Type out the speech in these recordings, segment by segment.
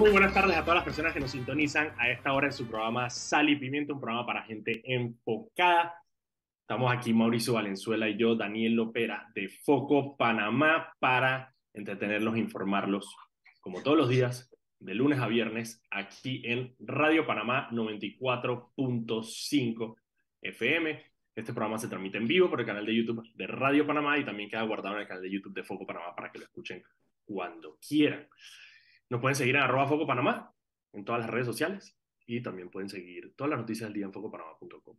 Muy buenas tardes a todas las personas que nos sintonizan a esta hora en su programa Sal y Pimiento, un programa para gente enfocada. Estamos aquí Mauricio Valenzuela y yo, Daniel Lopera, de Foco Panamá, para entretenerlos informarlos, como todos los días, de lunes a viernes, aquí en Radio Panamá 94.5 FM. Este programa se transmite en vivo por el canal de YouTube de Radio Panamá y también queda guardado en el canal de YouTube de Foco Panamá para que lo escuchen cuando quieran. Nos pueden seguir en arroba Foco Panamá en todas las redes sociales y también pueden seguir todas las noticias del día en focopanamá.com.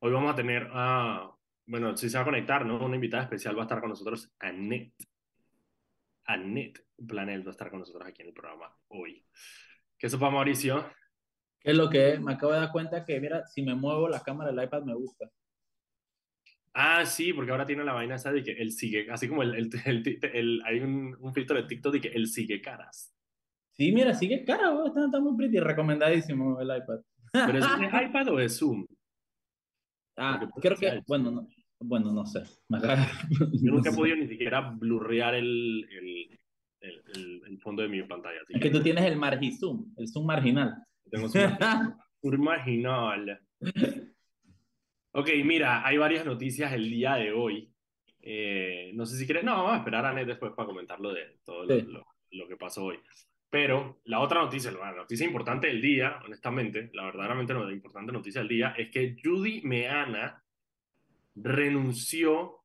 Hoy vamos a tener, a, bueno, si se va a conectar, ¿no? Una invitada especial va a estar con nosotros, Annette. Annette Planel va a estar con nosotros aquí en el programa hoy. ¿Qué sopa, Mauricio? ¿Qué es lo que es? Me acabo de dar cuenta que, mira, si me muevo la cámara del iPad me gusta. Ah, sí, porque ahora tiene la vaina esa de que él sigue, así como el, el, el, hay un, un, filtro de TikTok de que él sigue caras. Sí, mira, sigue cara, está, está, muy pretty, recomendadísimo el iPad. ¿Pero es un iPad o es Zoom? Ah, creo que, bueno, no, bueno, no sé. Yo nunca he podido ni siquiera blurrear el, el, fondo de mi pantalla. es que, tú tienes el margi-zoom, el zoom marginal. Tengo zoom marginal. Ok, mira, hay varias noticias el día de hoy. Eh, no sé si quieres, no, vamos a esperar a Net después para comentarlo de todo sí. lo, lo, que pasó hoy. Pero la otra noticia, la noticia importante del día, honestamente, la verdaderamente la importante noticia del día es que Judy Meana renunció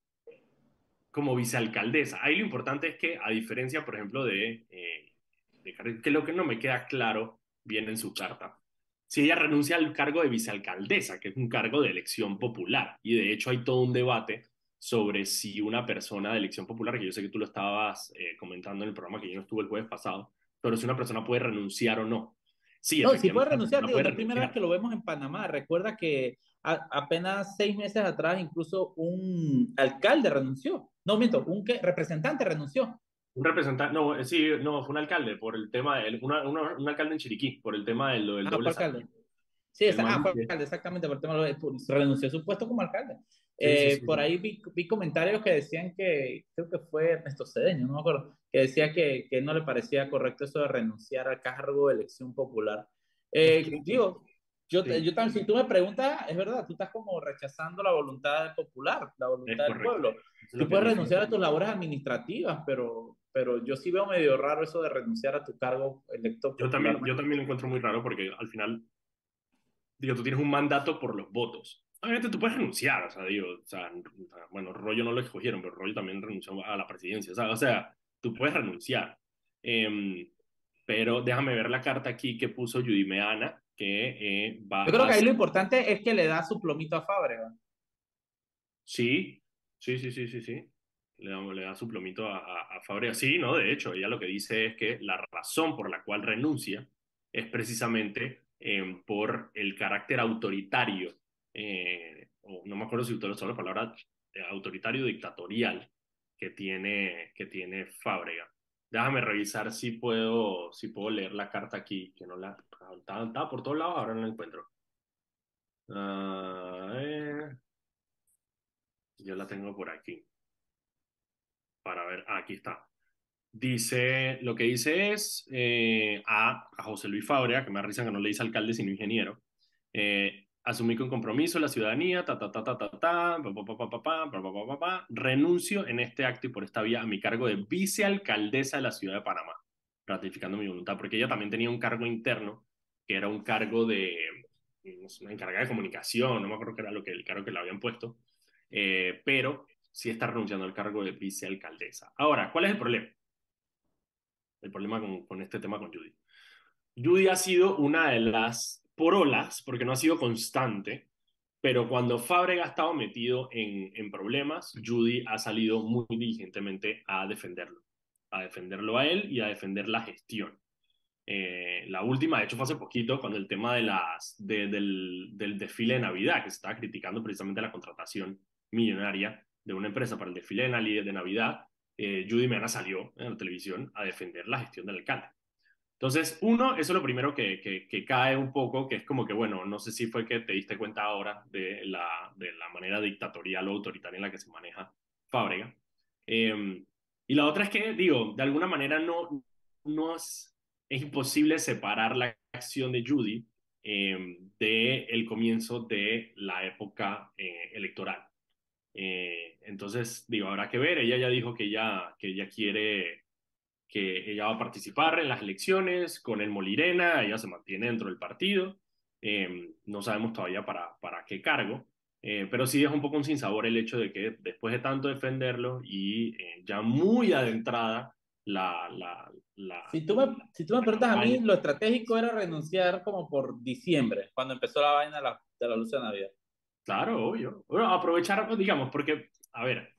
como vicealcaldesa. Ahí lo importante es que, a diferencia, por ejemplo, de, eh, de que lo que no me queda claro viene en su carta, si ella renuncia al cargo de vicealcaldesa, que es un cargo de elección popular, y de hecho hay todo un debate sobre si una persona de elección popular, que yo sé que tú lo estabas eh, comentando en el programa que yo no estuve el jueves pasado, pero si una persona puede renunciar o no. Sí, no, si puede renunciar, digo, puede la renunciar. primera vez que lo vemos en Panamá. Recuerda que a, apenas seis meses atrás incluso un alcalde renunció. No, miento, un representante renunció. Un representante, no, sí, no, fue un alcalde por el tema, de, una, una, un alcalde en Chiriquí, por el tema del, del ah, doble alcalde. Sí, esa, ah, fue alcalde, exactamente, por el tema de, renunció a su puesto como alcalde. Sí, eh, sí, sí, por ahí vi, vi, comentarios que decían que, creo que fue Ernesto Cedeño, no me acuerdo, que decía que, que no le parecía correcto eso de renunciar al cargo de elección popular. Eh, digo, yo, yo también, si tú me preguntas, es verdad, tú estás como rechazando la voluntad popular, la voluntad del pueblo. Tú puedes renunciar a tus labores administrativas, pero, pero yo sí veo medio raro eso de renunciar a tu cargo electo. Yo también, yo también lo encuentro muy raro porque al final, digo, tú tienes un mandato por los votos. Obviamente tú puedes renunciar, o sea, digo, o sea, bueno, Rollo no lo escogieron, pero Rollo también renunció a la presidencia, o sea, o sea tú puedes renunciar. Eh, pero déjame ver la carta aquí que puso Judy Meana, que eh, va Yo creo que ahí lo importante es que le da su plomito a Fábrega. Sí, sí, sí, sí, sí, sí. Le da, le da su plomito a, a, a Fábrega. Sí, ¿no? De hecho, ella lo que dice es que la razón por la cual renuncia es precisamente eh, por el carácter autoritario, eh, o no me acuerdo si usted usó la palabra eh, autoritario dictatorial que tiene, que tiene Fábrega. Déjame revisar si puedo, si puedo leer la carta aquí, que no la... Estaba, estaba por todos lados, ahora no la encuentro. Uh, eh, yo la tengo por aquí. Para ver, ah, aquí está. Dice, lo que dice es eh, a, a, José Luis Fabrea, que me risa que no le dice alcalde sino ingeniero, eh, asumí con compromiso la ciudadanía, ta, ta, ta, ta, ta, ta, pa, renuncio en este acto y por esta vía a mi cargo de vicealcaldesa de la ciudad de Panamá, ratificando mi voluntad, porque ella también tenía un cargo interno, que era un cargo de, una encargada de comunicación, no me acuerdo qué era lo que, el cargo que le habían puesto, pero sí está renunciando al cargo de vicealcaldesa. Ahora, ¿cuál es el problema? El problema con, con este tema con Judy. Judy ha sido una de las por olas, porque no ha sido constante, pero cuando Fábrega ha estado metido en, problemas, Judy ha salido muy diligentemente a defenderlo, a defenderlo a él y a defender la gestión. Eh, la última, de hecho, fue hace poquito con el tema de las, de, del, del desfile de Navidad, que se estaba criticando precisamente la contratación millonaria de una empresa para el desfile de Navidad. Eh, Judy Meana salió en la televisión a defender la gestión del alcalde. Entonces, uno, eso es lo primero que, que, que, cae un poco, que es como que, bueno, no sé si fue que te diste cuenta ahora de la, de la manera dictatorial o autoritaria en la que se maneja Fábrega. Eh, y la otra es que, digo, de alguna manera no, no, es, es imposible separar la acción de Judy eh, del comienzo de la época eh, electoral. Eh, entonces, digo, habrá que ver, ella ya dijo que ella, que ella quiere, que ella va a participar en las elecciones con el Molirena, ella se mantiene dentro del partido, eh, no sabemos todavía para, para qué cargo, eh, pero sí es un poco un sinsabor el hecho de que después de tanto defenderlo y ya muy adentrada la... la, la si, tú me, si tú me preguntas a mí, lo estratégico era renunciar como por diciembre, cuando empezó la vaina de la, de la luz de Navidad. Claro, obvio. Bueno, aprovechar, digamos, porque, a ver,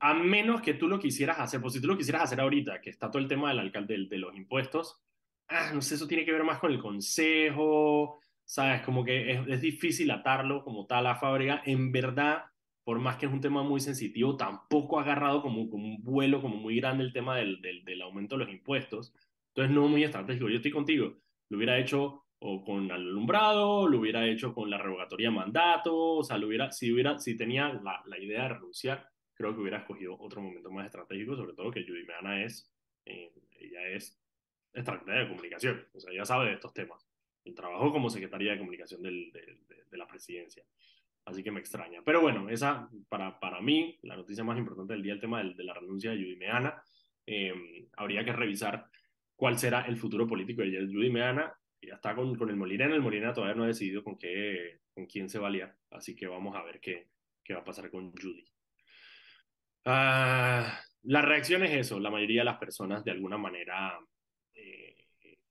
a menos que tú lo quisieras hacer, pues si tú lo quisieras hacer ahorita, que está todo el tema del alcalde de, los impuestos, ah, no sé, eso tiene que ver más con el consejo, ¿sabes? Como que es, es difícil atarlo como tal a fábrica. En verdad, por más que es un tema muy sensitivo, tampoco ha agarrado como, como un vuelo como muy grande el tema del, del, del aumento de los impuestos. Entonces, no muy estratégico. Yo estoy contigo. Lo hubiera hecho o con alumbrado, lo hubiera hecho con la revocatoria de mandato, o sea, lo hubiera, si, hubiera, si tenía la, la idea de renunciar, creo que hubiera escogido otro momento más estratégico, sobre todo que Judy Meana es, eh, ella es estratega de comunicación, o sea, ella sabe de estos temas. Y trabajó como secretaria de comunicación del, de, de, la presidencia. Así que me extraña. Pero bueno, esa para, para mí, la noticia más importante del día, el tema de la renuncia de Judy Meana. Eh, habría que revisar cuál será el futuro político de Judy Meana ya está con, con el Molina. En el Molina todavía no ha decidido con, qué, con quién se valía. Así que vamos a ver qué, qué va a pasar con Judy. Ah, la reacción es eso. La mayoría de las personas, de alguna manera, eh,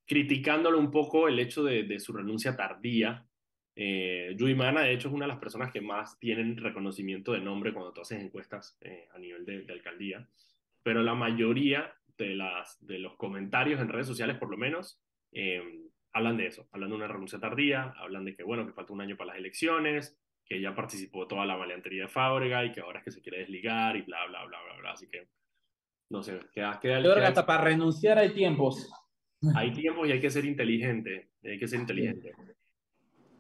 criticándolo un poco el hecho de, su renuncia tardía. Eh, Judy Mana, de hecho, es una de las personas que más tienen reconocimiento de nombre cuando tú haces encuestas eh, a nivel de, alcaldía. Pero la mayoría de los comentarios en redes sociales, por lo menos, eh, hablan de eso, hablan de una renuncia tardía, hablan de que, bueno, que falta un año para las elecciones, que ya participó toda la maleantería de Fábrega y que ahora es que se quiere desligar y bla, bla, bla, bla, bla. Así que, no sé, queda... queda Yo creo que hasta para renunciar hay tiempos. Hay tiempos y hay que ser inteligente, hay que ser inteligente.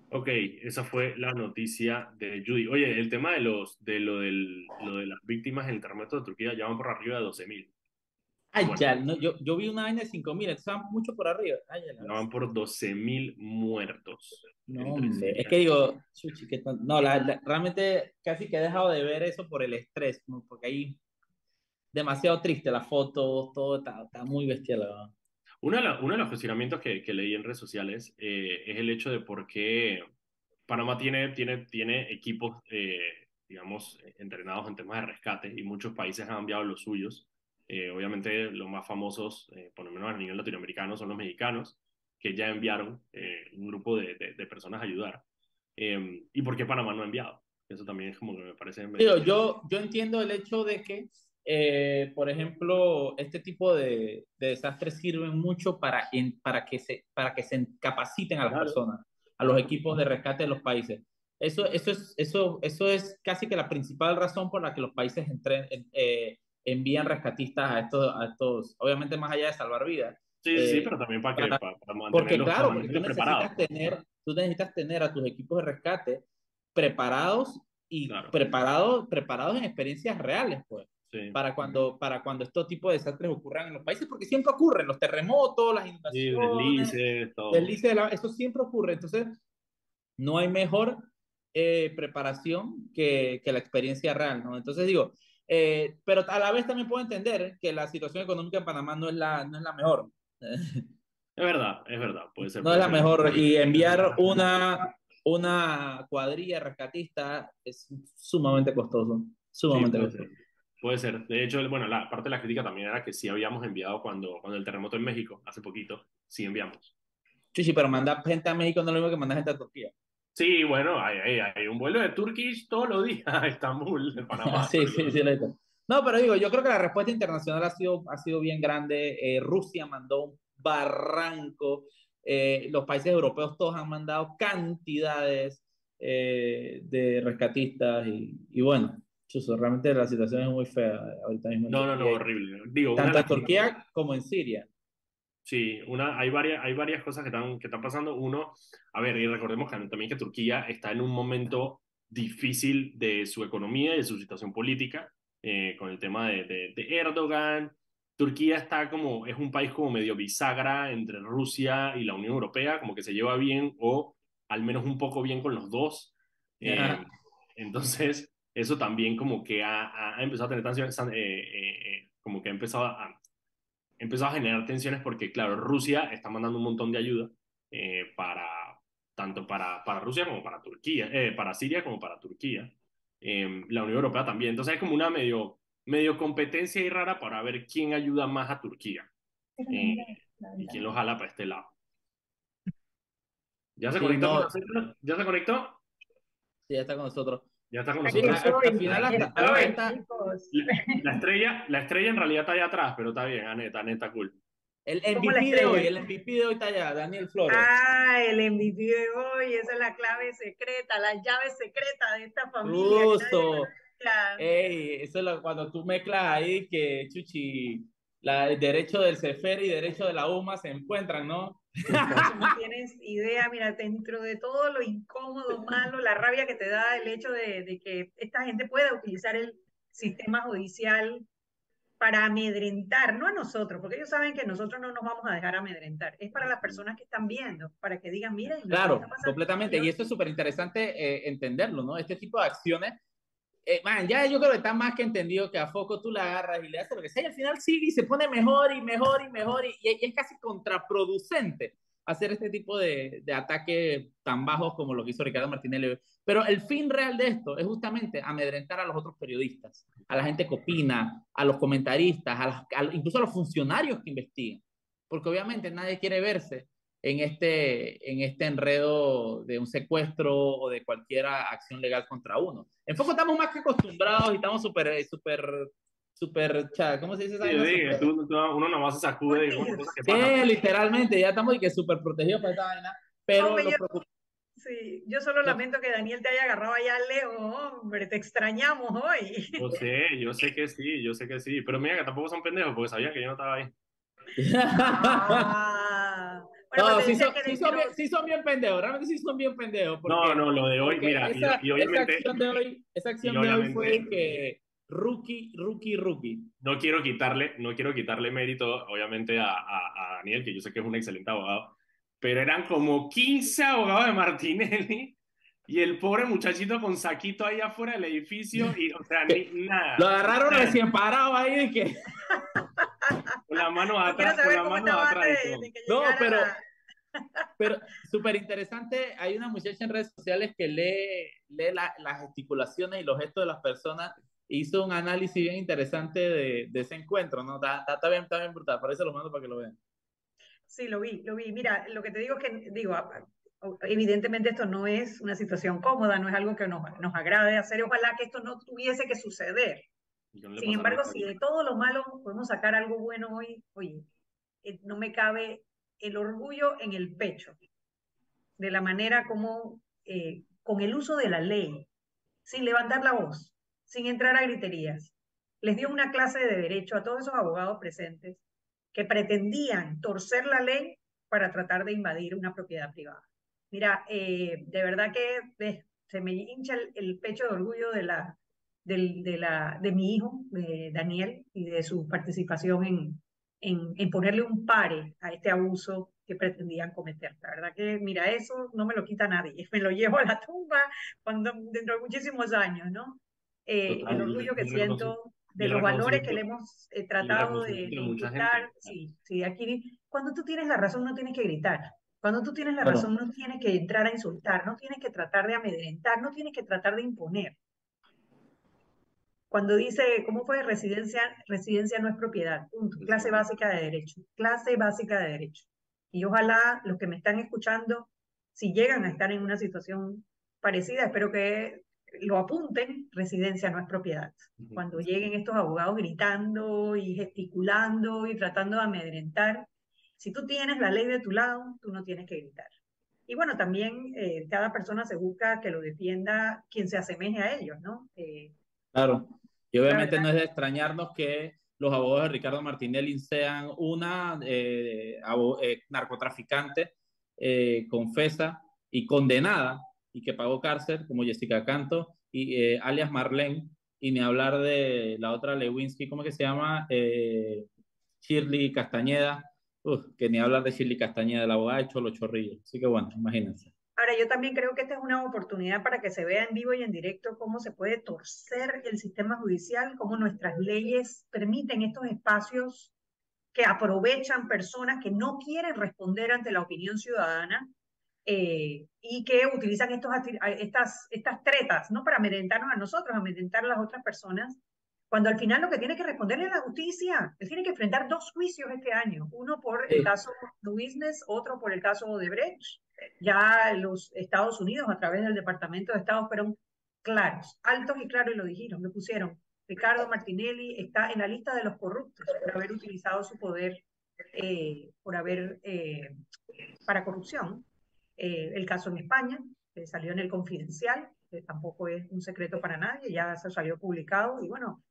Ok, esa fue la noticia de Judy. Oye, el tema de, los, de, lo, del, lo de las víctimas en el terremoto de Turquía ya van por arriba de 12.000. Ay, ya, no, yo, yo vi una vaina de 5.000, estaban mucho por arriba. Ay, ya, van por 12.000 muertos. No, hombre, es que digo, chuchi, que no, la, la, realmente casi que he dejado de ver eso por el estrés, ¿no? porque ahí demasiado triste la foto, todo está, está muy bestial. ¿no? Uno, de la, uno de los cuestionamientos que, que leí en redes sociales eh, es el hecho de por qué Panamá tiene, tiene, tiene equipos, eh, digamos, entrenados en temas de rescate y muchos países han enviado los suyos eh, obviamente los más famosos, eh, por lo menos a nivel latinoamericano, son los mexicanos, que ya enviaron eh, un grupo de, de, de, personas a ayudar. Em, ¿Y por qué Panamá no ha enviado? Eso también es como que me parece... Yo, yo entiendo el hecho de que, por ejemplo, este tipo de, de, desastres sirven mucho para, en, para, que se, para que se capaciten a las claro. personas, a los equipos de rescate de los países. Eso, eso, es, eso, eso es casi que la principal razón por la que los países entren, envían rescatistas a estos, a estos, obviamente más allá de salvar vidas. Sí, eh, sí, pero también para que para, para Porque claro, porque tú necesitas, tener, tú necesitas tener a tus equipos de rescate preparados y claro. preparados, preparados en experiencias reales, pues. Sí. Para, cuando, para cuando estos tipos de desastres ocurran en los países, porque siempre ocurren, los terremotos, las inundaciones, sí, deslices, todo. Deslices de la, eso siempre ocurre. Entonces, no hay mejor eh, preparación que, que la experiencia real, ¿no? Entonces digo, eh, pero a la vez también puedo entender que la situación económica en Panamá no es la, no es la mejor. Es verdad, es verdad, puede ser. No puede es la ser. mejor. Y enviar una, una cuadrilla rescatista es sumamente costoso. Sumamente sí, puede costoso. Ser. Puede ser. De hecho, bueno, la parte de la crítica también era que sí habíamos enviado cuando, cuando el terremoto en México, hace poquito, sí enviamos. Sí, sí, pero mandar gente a México no es lo mismo que mandar gente a Turquía. Sí, bueno, hay, hay, hay, un vuelo de Turkish todos los días a Estambul, de Panamá. sí, sí, sí, No, pero digo, yo creo que la respuesta internacional ha sido, ha sido bien grande. Eh, Rusia mandó un barranco. Eh, los países europeos todos han mandado cantidades eh, de rescatistas y, y bueno, chuso, realmente la situación es muy fea ahorita mismo. No, no, no, horrible. Digo, Tanto en Turquía como en Siria. Sí, una, hay, varias, hay varias cosas que están, que están pasando. Uno, a ver, y recordemos que también que Turquía está en un momento difícil de su economía y de su situación política, eh, con el tema de, de, de, Erdogan. Turquía está como, es un país como medio bisagra entre Rusia y la Unión Europea, como que se lleva bien o al menos un poco bien con los dos. Eh, entonces, eso también como que ha, ha empezado a tener tensiones, eh, eh, como que ha empezado a, empezado a generar tensiones porque, claro, Rusia está mandando un montón de ayuda para, tanto para, para Rusia como para Turquía, para Siria como para Turquía. la Unión Europea también. Entonces, es como una medio medio competencia y rara para ver quién ayuda más a Turquía eh, y quién lo jala para este lado. ¿Ya se conectó? ¿Ya se conectó? Sí, ya está con nosotros. Ya está con nosotros. Al final, la, estrella, la estrella en realidad está allá atrás, pero está bien, Aneta, neta cool. El MVP de hoy, el MVP de hoy está allá, Daniel Flores. Ah, el MVP de hoy, esa es la clave secreta, la llave secreta de esta familia. Justo. Ey, eso es cuando tú mezclas ahí que, chuchi, la, el derecho del CEFER y derecho de la UMA se encuentran, ¿no? No tienes idea, mira, dentro de todo lo incómodo, malo, la rabia que te da el hecho de, de que esta gente pueda utilizar el sistema judicial para amedrentar, no a nosotros, porque ellos saben que nosotros no nos vamos a dejar amedrentar, es para las personas que están viendo, para que digan, miren. Claro, completamente, y eso es súper interesante eh, entenderlo, ¿no? Este tipo de acciones eh, man, ya yo creo que está más que entendido que a Foco tú la agarras y le haces lo que sea y al final sigue y se pone mejor y mejor y mejor y, es casi contraproducente hacer este tipo de, de ataques tan bajos como lo que hizo Ricardo Martinelli. Pero el fin real de esto es justamente amedrentar a los otros periodistas, a la gente que opina, a los comentaristas, a incluso a los funcionarios que investigan. Porque obviamente nadie quiere verse en este, en este enredo de un secuestro o de cualquier acción legal contra uno. En Foco estamos más que acostumbrados y estamos súper, eh, súper, súper, ¿cómo se dice? Sí, sí, uno nomás se sacude y cosas que pasan. Sí, literalmente, ya estamos y que súper protegidos para esta vaina, pero yo, sí, yo solo lamento que Daniel te haya agarrado allá lejos, hombre, te extrañamos hoy. Yo sé, yo sé que sí, yo sé que sí, pero mira que tampoco son pendejos porque sabían que yo no estaba ahí. Ah no, sí son, sí, son bien, sí son, bien, pendejos, realmente sí son bien pendejos. no, no, lo de hoy, mira, esa, y, obviamente... Esa acción de hoy, esa acción de hoy fue que rookie, rookie, rookie. No quiero quitarle, no quiero quitarle mérito, obviamente, a, a, a Daniel, que yo sé que es un excelente abogado, pero eran como 15 abogados de Martinelli y el pobre muchachito con saquito ahí afuera del edificio y, o sea, ni nada. Lo agarraron recién parado ahí de que... con la mano atrás, con la mano atrás. no, pero, pero súper interesante. Hay una muchacha en redes sociales que lee, lee las gesticulaciones y los gestos de las personas. Hizo un análisis bien interesante de, de ese encuentro, ¿no? Está, está, bien, está bien brutal. Por eso lo mando para que lo vean. Sí, lo vi, lo vi. Mira, lo que te digo es que, digo, evidentemente esto no es una situación cómoda, no es algo que nos, nos agrade hacer. Ojalá que esto no tuviese que suceder. Sin embargo, si de todo lo malo podemos sacar algo bueno hoy, oye, eh, no me cabe el orgullo en el pecho de la manera como, eh, con el uso de la ley, sin levantar la voz, sin entrar a griterías, les dio una clase de derecho a todos esos abogados presentes que pretendían torcer la ley para tratar de invadir una propiedad privada. Mira, eh, de verdad que se me hincha el, pecho de orgullo de la, de, la, de mi hijo, de Daniel, y de su participación en, en, en, ponerle un pare a este abuso que pretendían cometer. La verdad que, mira, eso no me lo quita nadie, me lo llevo a la tumba cuando, dentro de muchísimos años, ¿no? Eh, el orgullo que siento de los valores que le hemos eh, tratado de, de sí, sí, aquí, cuando tú tienes la razón no tienes que gritar, cuando tú tienes la razón no tienes que entrar a insultar, no tienes que tratar de amedrentar, no tienes que tratar de imponer cuando dice, ¿cómo fue? Residencia, residencia no es propiedad, Clase básica de derecho, clase básica de derecho. Y ojalá los que me están escuchando, si llegan a estar en una situación parecida, espero que lo apunten, residencia no es propiedad. Cuando lleguen estos abogados gritando y gesticulando y tratando de amedrentar, si tú tienes la ley de tu lado, tú no tienes que gritar. Y bueno, también eh, cada persona se busca que lo defienda quien se asemeje a ellos, ¿no? Eh, claro. Y obviamente no es de extrañarnos que los abogados de Ricardo Martinelli sean una eh, eh, narcotraficante eh, confesa y condenada y que pagó cárcel, como Jessica Canto y alias Marlene, y ni hablar de la otra Lewinsky, ¿cómo que se llama? Shirley Castañeda, que ni hablar de Shirley Castañeda, la abogada ha hecho los chorrillos. Así que bueno, imagínense. Ahora, yo también creo que esta es una oportunidad para que se vea en vivo y en directo cómo se puede torcer el sistema judicial, cómo nuestras leyes permiten estos espacios que aprovechan personas que no quieren responder ante la opinión ciudadana eh, y que utilizan estos, estas, estas tretas, no para amedrentarnos a nosotros, amedrentar a las otras personas, cuando al final lo que tiene que responderle es la justicia. Él tiene que enfrentar dos juicios este año, uno por el caso de Business, otro por el caso de Brecht. Ya los Estados Unidos, a través del Departamento de Estado, fueron claros, altos y claros, y lo dijeron, lo pusieron. Ricardo Martinelli está en la lista de los corruptos por haber utilizado su poder eh, por haber eh, para corrupción. Eh, el caso en España, que salió en el Confidencial, que tampoco es un secreto para nadie, ya se salió publicado y bueno,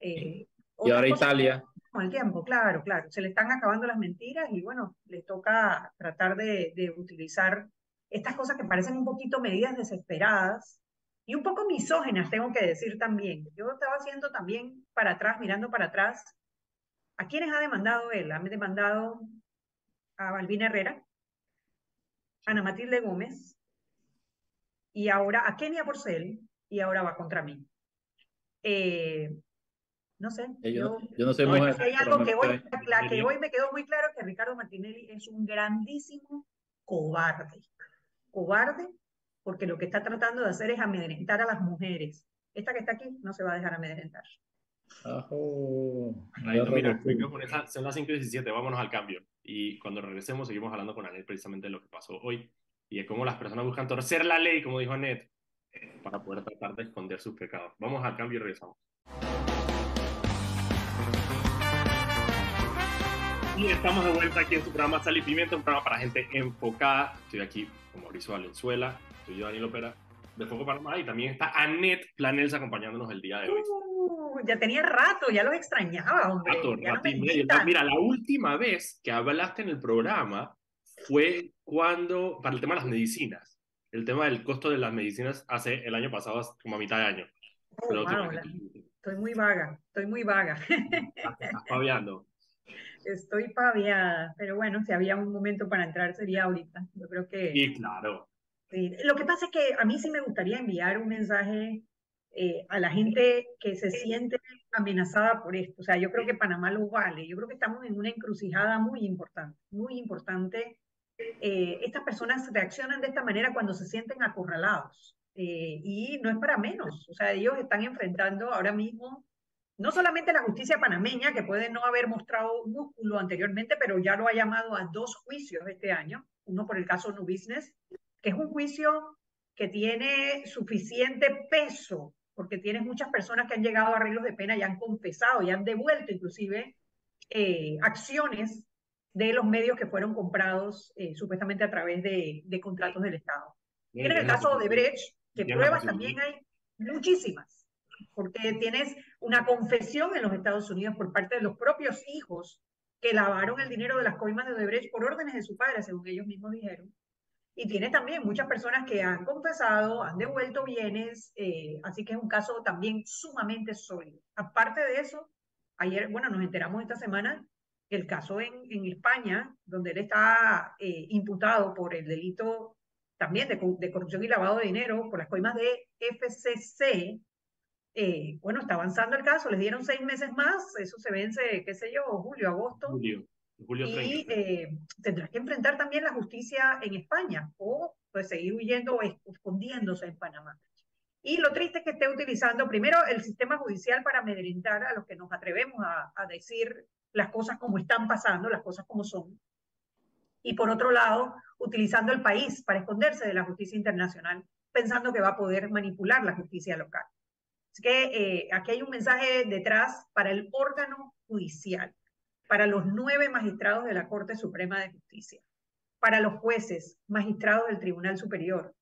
eh, y ahora Italia. Con el tiempo, claro, claro. Se le están acabando las mentiras y bueno, le toca tratar de, de utilizar estas cosas que parecen un poquito medidas desesperadas y un poco misógenas, tengo que decir también. Yo estaba haciendo también para atrás, mirando para atrás, ¿a quiénes ha demandado él? Ha demandado a Balbina Herrera, a Ana Matilde Gómez, y ahora a Kenia Porcel, y ahora va contra mí. Eh, no sé. Yo, yo, no sé mujer. Hay algo que hoy, la que hoy me quedó muy claro que Ricardo Martinelli es un grandísimo cobarde. Cobarde, porque lo que está tratando de hacer es amedrentar a las mujeres. Esta que está aquí no se va a dejar amedrentar. mira, son las 5 y 17, vámonos al cambio. Y cuando regresemos, seguimos hablando con Anet precisamente de lo que pasó hoy y de cómo las personas buscan torcer la ley, como dijo Anet, para poder tratar de esconder sus pecados. Vamos al cambio y regresamos. Y estamos de vuelta aquí en su programa Sal y Pimienta, un programa para gente enfocada. Estoy aquí con Mauricio Valenzuela, estoy yo Daniel Opera de Foco Panamá y también está Annette Planels acompañándonos el día de hoy. Uh, ya tenía rato, ya los extrañaba, hombre. Rato, rato y medio. mira, la última vez que hablaste en el programa fue cuando, para el tema de las medicinas, el tema del costo de las medicinas hace el año pasado, como a mitad de año. Oh, estoy muy vaga, estoy muy vaga. Estás paviando estoy paviada, pero bueno, si había un momento para entrar sería ahorita. Yo creo que... Sí, claro. Lo que pasa es que a mí sí me gustaría enviar un mensaje eh, a la gente que se siente amenazada por esto. O sea, yo creo que Panamá lo vale. Yo creo que estamos en una encrucijada muy importante, muy importante. Eh, estas personas reaccionan de esta manera cuando se sienten acorralados. Eh, y no es para menos. O sea, ellos están enfrentando ahora mismo no solamente la justicia panameña, que puede no haber mostrado músculo anteriormente, pero ya lo ha llamado a dos juicios este año, uno por el caso New Business, que es un juicio que tiene suficiente peso, porque tienes muchas personas que han llegado a arreglos de pena y han confesado y han devuelto inclusive eh, acciones de los medios que fueron comprados eh, supuestamente a través de, contratos del Estado. en el caso de Brecht, que pruebas también hay muchísimas porque tienes una confesión en los Estados Unidos por parte de los propios hijos que lavaron el dinero de las coimas de Odebrecht por órdenes de su padre, según ellos mismos dijeron. Y tiene también muchas personas que han confesado, han devuelto bienes, eh, así que es un caso también sumamente sólido. Aparte de eso, ayer, bueno, nos enteramos esta semana que el caso en, en España, donde él está eh, imputado por el delito también de, de, corrupción y lavado de dinero por las coimas de FCC, eh, bueno, está avanzando el caso, les dieron seis meses más, eso se vence, qué sé yo, julio, agosto. Julio, julio Y eh, tendrá que enfrentar también la justicia en España o pues seguir huyendo o escondiéndose en Panamá. Y lo triste es que esté utilizando primero el sistema judicial para amedrentar a los que nos atrevemos a, a decir las cosas como están pasando, las cosas como son. Y por otro lado, utilizando el país para esconderse de la justicia internacional, pensando que va a poder manipular la justicia local. Así que eh, aquí hay un mensaje detrás para el órgano judicial, para los nueve magistrados de la Corte Suprema de Justicia, para los jueces, magistrados del Tribunal Superior.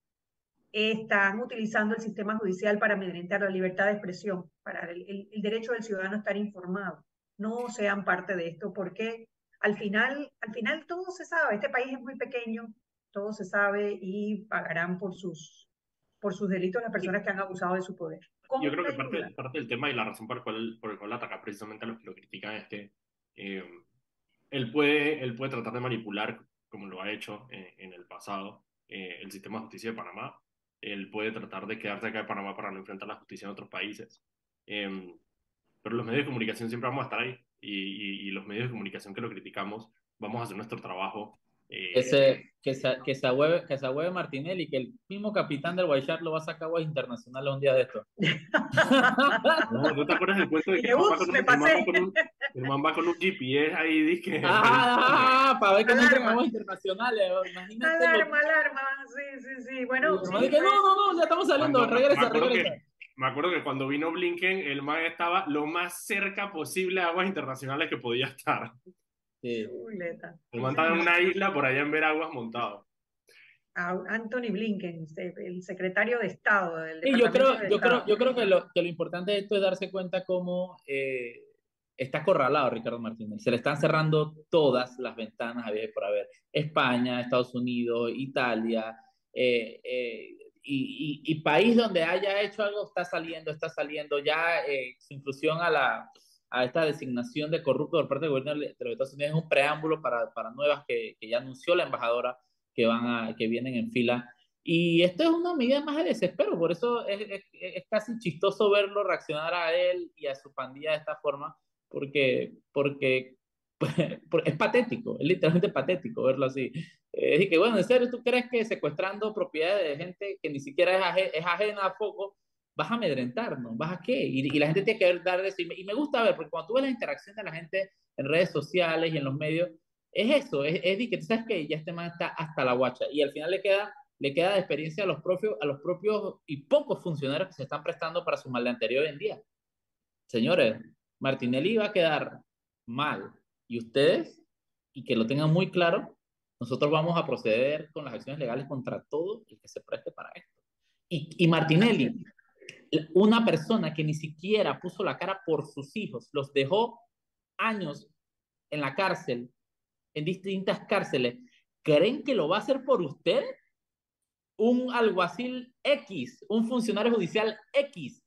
Están utilizando el sistema judicial para amedrentar la libertad de expresión, para el, el derecho del ciudadano a estar informado. No sean parte de esto porque al final, al final todo se sabe. Este país es muy pequeño, todo se sabe y pagarán por sus, por sus delitos las personas que han abusado de su poder. Yo creo que parte, parte, del tema y la razón por, cual, por el cual ataca precisamente a los que lo critican es que eh, él, puede, él puede tratar de manipular, como lo ha hecho en el pasado, el sistema de justicia de Panamá. Él puede tratar de quedarse acá de Panamá para no enfrentar la justicia en otros países. Em, pero los medios de comunicación siempre vamos a estar ahí. Y, y, los medios de comunicación que lo criticamos, vamos a hacer nuestro trabajo. Eh, Ese, que, se, que, se hueve, que se hueve Martinelli, que el mismo capitán del Guaychar lo va a sacar a aguas internacionales un día de esto. no, ¿no te acuerdas del cuento de que el man, va con un, el man va con un GPS ahí? Dice ah, ah, ah, para ver que no entran aguas internacionales. Imagínate alarma, lo... alarma, sí, sí, sí. Bueno, sí, no, no, no, ya estamos saliendo, regresa, regresa me acuerdo que cuando vino Blinken, el man estaba lo más cerca posible a aguas internacionales que podía estar. Sí. El man estaba en una isla por allá en Veraguas montado. Anthony Blinken, el secretario de Estado del sí, yo creo, yo creo, yo creo que lo, que lo importante de esto es darse cuenta cómo eh, está acorralado Ricardo Martínez. Se le están cerrando todas las ventanas a por haber. España, Estados Unidos, Italia, eh, eh, y, país donde haya hecho algo está saliendo, está saliendo ya eh, su inclusión a, la, a esta designación de corrupto por parte del gobierno de los Estados Unidos es un preámbulo para, para nuevas que, que, ya anunció la embajadora que, van a, que vienen en fila. Y esto es una medida más de desespero, por eso es, es, es casi chistoso verlo reaccionar a él y a su pandilla de esta forma, porque, porque es patético, es literalmente patético verlo así. Es decir, que bueno, en serio, ¿tú crees que secuestrando propiedades de gente que ni siquiera es, es ajena a foco, vas a amedrentarnos? ¿Vas a qué? Y, y, la gente tiene que dar eso. Y me, gusta ver, porque cuando tú ves la interacción de la gente en redes sociales y en los medios, es eso, es, es que tú sabes que ya este man está hasta la guacha y al final le queda, le queda de experiencia a los, propios, a los propios y pocos funcionarios que se están prestando para su maleantería hoy en día. Señores, Martinelli va a quedar mal y ustedes, y que lo tengan muy claro, nosotros vamos a proceder con las acciones legales contra todo el que se preste para esto. Y, y Martinelli, una persona que ni siquiera puso la cara por sus hijos, los dejó años en la cárcel, en distintas cárceles, ¿creen que lo va a hacer por usted? Un alguacil X, un funcionario judicial X,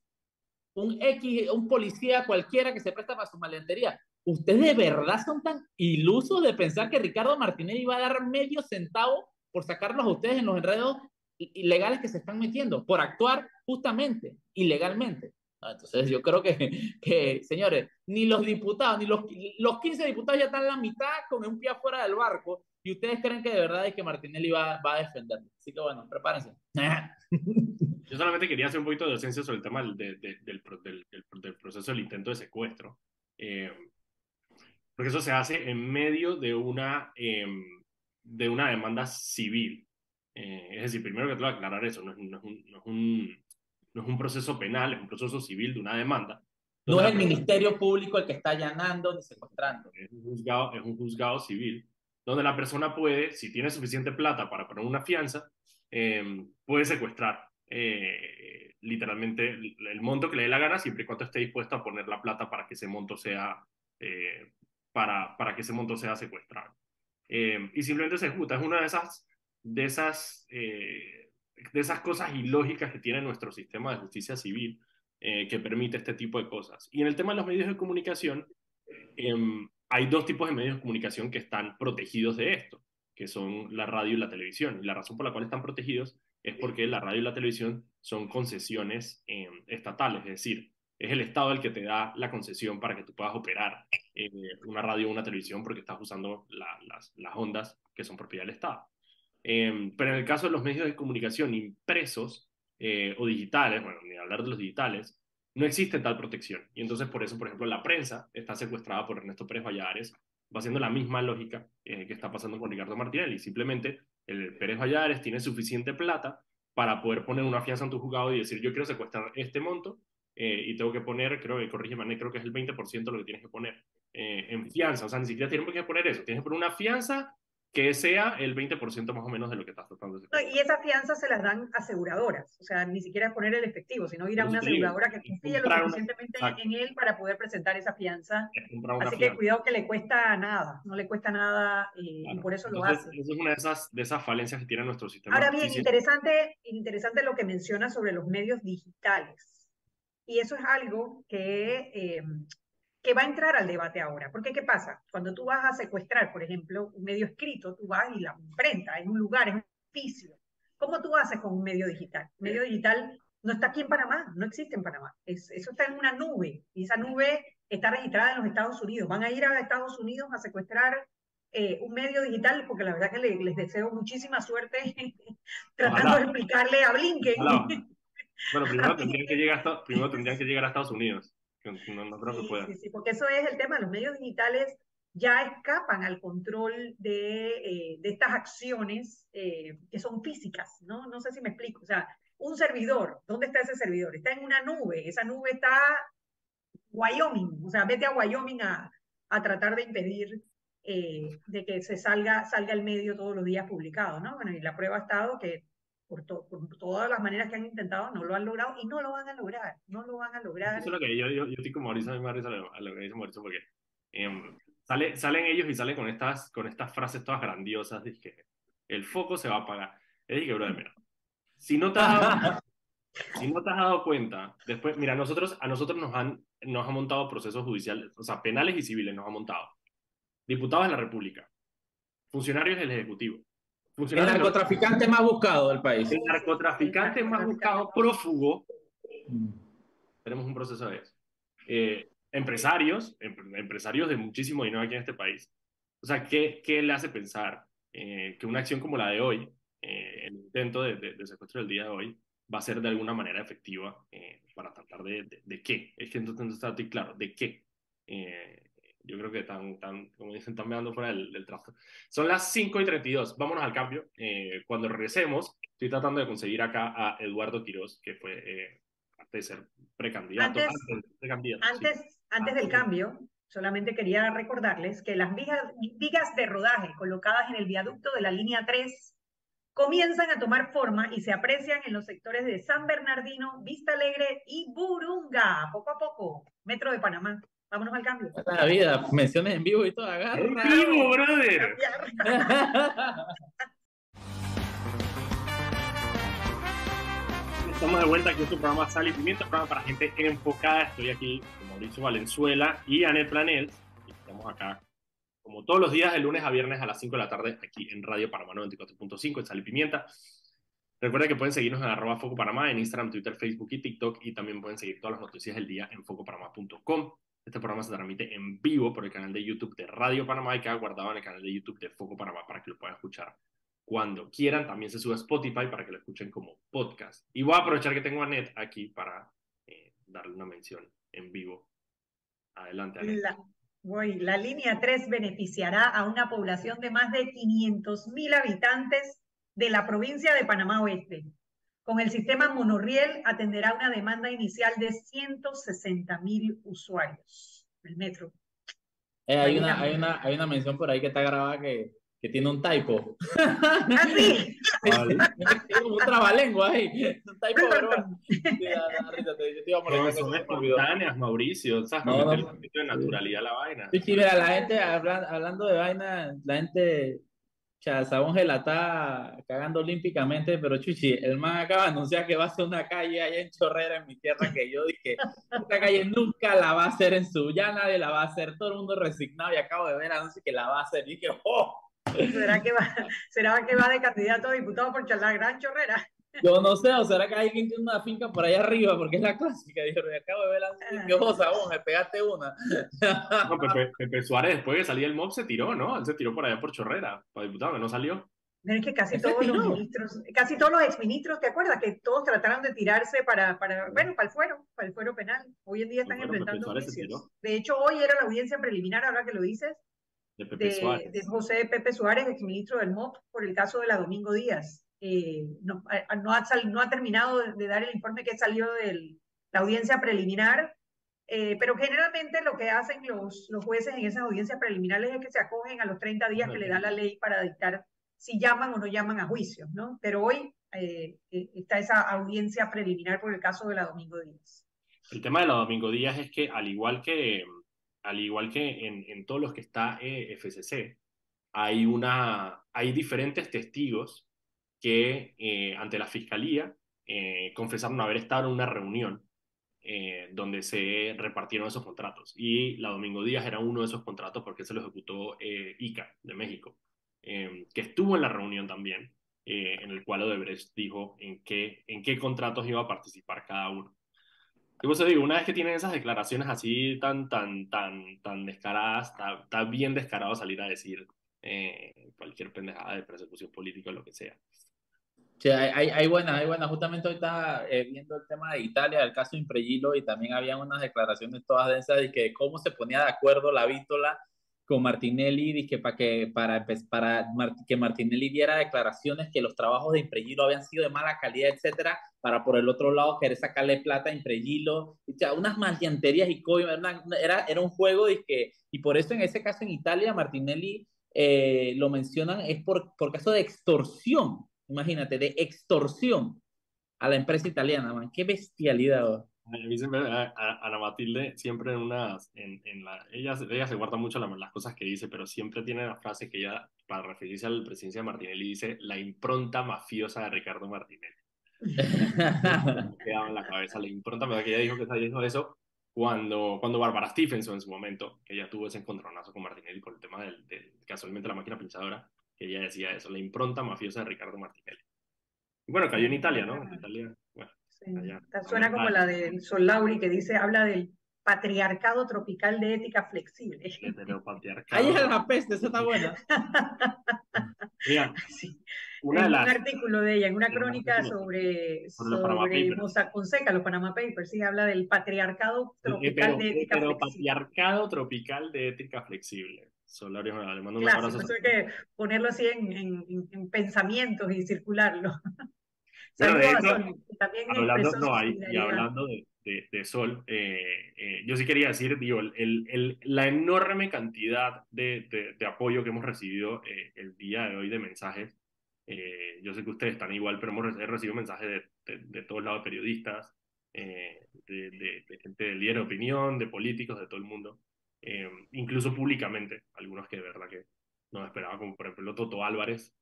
un X, un policía cualquiera que se presta para su malentería. ¿Ustedes de verdad son tan ilusos de pensar que Ricardo Martínez iba a dar medio centavo por sacarlos a ustedes en los enredos ilegales que se están metiendo, por actuar justamente, ilegalmente? Entonces yo creo que, que, señores, ni los diputados, ni los, los 15 diputados ya están en la mitad con un pie afuera del barco y ustedes creen que de verdad es que Martinelli va, va a defender. Así que bueno, prepárense. Yo solamente quería hacer un poquito de docencia sobre el tema del, del, del, del proceso del intento de secuestro. Eh, porque eso se hace en medio de una, em, de una demanda civil. Eh, es decir, primero que todo aclarar eso, no es, no, es un, no, es un, no es un proceso penal, es un proceso civil de una demanda. No es el Ministerio Público el que está allanando ni secuestrando. Es un juzgado, es un juzgado civil, donde la persona puede, si tiene suficiente plata para poner una fianza, eh, puede secuestrar eh, literalmente el, el, monto que le dé la gana, siempre y cuando esté dispuesto a poner la plata para que ese monto sea eh, para, para que ese monto sea secuestrado. Eh, y simplemente se ejecuta. Es una de esas, de, esas, eh, de esas cosas ilógicas que tiene nuestro sistema de justicia civil eh, que permite este tipo de cosas. Y en el tema de los medios de comunicación, em, hay dos tipos de medios de comunicación que están protegidos de esto, que son la radio y la televisión. Y la razón por la cual están protegidos es porque la radio y la televisión son concesiones em, estatales, es decir, es el Estado el que te da la concesión para que tú puedas operar eh, una radio o una televisión porque estás usando las, las, ondas que son propiedad del Estado. Eh, pero en el caso de los medios de comunicación impresos eh, o digitales, bueno, ni hablar de los digitales, no existe tal protección. Y entonces por eso, por ejemplo, la prensa está secuestrada por Ernesto Pérez Valladares, va haciendo la misma lógica que está pasando con Ricardo Martinelli. Simplemente el Pérez Valladares tiene suficiente plata para poder poner una fianza en tu juzgado y decir, yo quiero secuestrar este monto eh, y tengo que poner, creo que, corrige Mané, creo que es el 20% lo que tienes que poner eh, en fianza. O sea, ni siquiera tienes que poner eso. Tienes que poner una fianza que sea el 20% más o menos de lo que estás tratando de hacer. y esas fianzas se las dan aseguradoras, o sea, ni siquiera poner el efectivo, sino ir a una aseguradora que confíe lo suficientemente en él para poder presentar esa fianza. Así que cuidado que le cuesta nada, no le cuesta nada eh, y por eso lo hace. Esa es una de esas, de esas falencias que tiene nuestro sistema. Ahora bien, interesante, interesante lo que menciona sobre los medios digitales. Y eso es algo que, eh, que va a entrar al debate ahora. Porque, ¿qué pasa? Cuando tú vas a secuestrar, por ejemplo, un medio escrito, tú vas y la imprenta en un lugar, en un oficio. ¿Cómo tú haces con un medio digital? Un medio digital no está aquí en Panamá, no existe en Panamá. Es, eso está en una nube y esa nube está registrada en los Estados Unidos. Van a ir a Estados Unidos a secuestrar eh, un medio digital, porque la verdad que les deseo muchísima suerte tratando de explicarle a Blinken. Bueno, primero tendrían, que llegar a, primero tendrían que llegar a Estados Unidos. No, creo que puedan. Sí, sí, porque eso es el tema. Los medios digitales ya escapan al control de, eh, de estas acciones eh, que son físicas, ¿no? No sé si me explico. O sea, un servidor, ¿dónde está ese servidor? Está en una nube. Esa nube está Wyoming. O sea, vete a Wyoming a, a tratar de impedir eh, de que se salga, salga al medio todos los días publicado, ¿no? Bueno, y la prueba ha estado que por, todas las maneras que han intentado no lo han logrado y no lo van a lograr, no lo van a lograr. Eso es lo que yo, yo, yo estoy como Mauricio, me risa a lo que dice Mauricio, porque em, sale, salen ellos y salen con estas, con estas frases todas grandiosas, de que el foco se va a apagar. Es que, brother, mira, si no te has dado, si no te has dado cuenta, después, mira, nosotros, a nosotros nos han, nos han montado procesos judiciales, o sea, penales y civiles nos han montado diputados de la República, funcionarios del Ejecutivo. El narcotraficante más buscado del país. El narcotraficante más buscado, prófugo. Mm. Tenemos un proceso de eso. Eh, empresarios, em, empresarios de muchísimo dinero aquí en este país. O sea, ¿qué, qué le hace pensar eh, que una acción como la de hoy, eh, el intento de, de, secuestro del día de hoy, va a ser de alguna manera efectiva para tratar de, de, qué? Es que entonces no está claro, ¿de qué? Yo creo que están, tan, como dicen, están mirando fuera del, del. Son las 5 y 32, vámonos al cambio. Eh, cuando regresemos, estoy tratando de conseguir acá a Eduardo Quiroz, que fue, eh, antes de ser precandidato. Antes, antes, antes, del cambio, solamente quería recordarles que las vigas, vigas de rodaje colocadas en el viaducto de la línea 3 comienzan a tomar forma y se aprecian en los sectores de San Bernardino, Vista Alegre y Burunga, poco a poco, Metro de Panamá. Vámonos al cambio. La vida, menciones en vivo y todo, agarra. En vivo, brother. Estamos de vuelta aquí en su programa Sal y Pimienta, programa para gente enfocada. Estoy aquí con Mauricio Valenzuela y Anet Planel. Estamos acá como todos los días, de lunes a viernes a las 5 de la tarde, aquí en Radio Panamá 94.5, en Sal y Pimienta. Recuerda que pueden seguirnos en arroba Foco Panamá, en Instagram, Twitter, Facebook y TikTok, y también pueden seguir todas las noticias del día en focopanamá.com. Este programa se transmite en vivo por el canal de YouTube de Radio Panamá y queda guardado en el canal de YouTube de Foco Panamá para que lo puedan escuchar cuando quieran. También se sube a Spotify para que lo escuchen como podcast. Y voy a aprovechar que tengo a Net aquí para eh, darle una mención en vivo. Adelante, Anet. La, voy. La línea 3 beneficiará a una población de más de 500 mil habitantes de la provincia de Panamá Oeste. Con el sistema monorriel atenderá una demanda inicial de 160 mil usuarios. El metro. Eh, hay, una, hay, una, hay una mención por ahí que está grabada que, que tiene un typo. ¿Ah, sí? tiene como un trabalengua ahí. Un typo, no, son espontáneas, Mauricio. ¿Sabes? No, no, no. de naturalidad la vaina. Sí, mira, la gente, hablando de vaina, la gente o sea, Sabón la está cagando olímpicamente, pero Chuchi, el man acaba de anunciar que va a hacer una calle allá en Chorrera, en mi tierra, que yo dije, esta calle nunca la va a hacer en su, ya nadie la va a hacer, todo el mundo resignado y acabo de ver anuncio que la va a hacer. Dije, ¡oh! ¿Será que va, ¿será que va de candidato a diputado por la Gran Chorrera? Yo no sé, o será que hay alguien tiene una finca por allá arriba, porque es la clásica. Dijo, acabo de ver la que vos, Sabón, me pegaste una. No, Pepe, Pepe, Suárez, después de salir el mob, se tiró, ¿no? Él se tiró por allá por Chorrera, para diputado, que no salió. Es que casi todos los ministros, casi todos los exministros, ¿te acuerdas? Que todos trataron de tirarse para, para bueno, para el fuero, para el fuero penal. Hoy en día están enfrentando juicios. De hecho, hoy era la audiencia preliminar, ahora que lo dices, de, Pepe Suárez. de José Pepe Suárez, exministro del MOP, por el caso de la Domingo Díaz. Eh, no, no, ha no, ha, terminado de, dar el informe que salió de la audiencia preliminar, eh, pero generalmente lo que hacen los, jueces en esas audiencias preliminares es que se acogen a los 30 días que le da la ley para dictar si llaman o no llaman a juicio, ¿no? Pero hoy eh, está esa audiencia preliminar por el caso de la Domingo Díaz. El tema de la Domingo Díaz es que al igual que, al igual que en, en todos los que está FCC, hay, una, hay diferentes testigos que eh, ante la fiscalía eh, confesaron haber estado en una reunión eh, donde se repartieron esos contratos. Y la Domingo Díaz era uno de esos contratos porque se lo ejecutó eh, ICA de México, em, que estuvo en la reunión también, eh, en el cual Odebrecht dijo en qué, en qué contratos iba a participar cada uno. Y pues digo, una vez que tienen esas declaraciones así tan, tan, tan, tan descaradas, está, bien descarado salir a decir cualquier pendejada de persecución política o lo que sea. Sí, hay, hay buenas, hay buenas. Justamente hoy estaba eh, viendo el tema de Italia, el caso Impregilo, y también había unas declaraciones todas densas de que cómo se ponía de acuerdo la vítola con Martinelli, que para que, para, para que Martinelli diera declaraciones que los trabajos de Impregilo habían sido de mala calidad, etcétera, para por el otro lado querer sacarle plata a Impregilo, o sea, unas maleanterías y era, era un juego que, y por eso en ese caso en Italia, Martinelli eh, lo mencionan, es por, por caso de extorsión imagínate, de extorsión a la empresa italiana, man. Qué bestialidad. A mí siempre, a, Ana Matilde, siempre en unas, en, en la, ella, ella se guarda mucho las cosas que dice, pero siempre tiene la frase que ella, para referirse a la presidencia de Martinelli, dice la impronta mafiosa de Ricardo Martinelli. quedaba en la cabeza la impronta, que ella dijo que ella dijo eso cuando, cuando Barbara Stephenson en su momento, que ella tuvo ese encontronazo con Martinelli por el tema del, del casualmente la máquina pinchadora, que ella decía eso, la impronta mafiosa de Ricardo Martinelli. Y bueno, cayó en Italia, ¿no? En Italia, bueno. Suena como la de Sol Lauri que dice, habla del patriarcado tropical de ética flexible. Ahí es la peste, esa está buena. Mira, una de las, un artículo de ella, en una crónica sobre, sobre, sobre Mossack Fonseca, los Panama Papers, sí, habla del patriarcado tropical de ética pero flexible. patriarcado tropical de ética flexible. Solario le mando un abrazo. hay que ponerlo así en, en, en pensamientos y circularlo. también hablando, no, hay, y hablando de, de, de Sol, eh, eh, yo sí quería decir, digo, el, el, la enorme cantidad de, de, apoyo que hemos recibido eh, el día de hoy de mensajes. yo sé que ustedes están igual, pero hemos recibido mensajes de, de, todos lados, periodistas, de, gente de líder de opinión, de políticos, de todo el mundo. Eh, incluso públicamente, algunos que de verdad que no esperaba, como por ejemplo Toto Álvarez,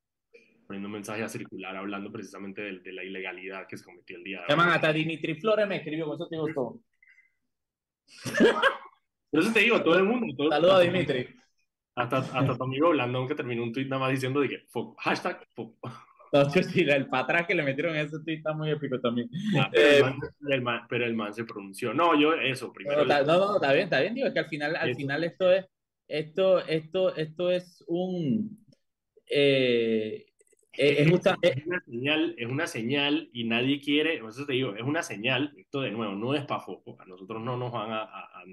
poniendo un mensaje a circular hablando precisamente de, la ilegalidad que se cometió el día de Llaman hasta Dimitri Flores, me escribió, por eso te gustó. Por eso te digo, todo el mundo. Saludos a Dimitri. Hasta, hasta tu amigo Blandón que terminó un tweet nada más diciendo de que hashtag el patrón que le metieron ese tweet está muy épico también. Ah, eh, pero, el man, se pronunció. No, yo eso primero. No, no, está bien, está bien, digo, es que al final, al final esto es, esto, esto, esto es un... Eh, eh, es, una señal, es una señal y nadie quiere, eso te digo, es una señal, esto de nuevo, no es para foco, a nosotros no nos van a, a,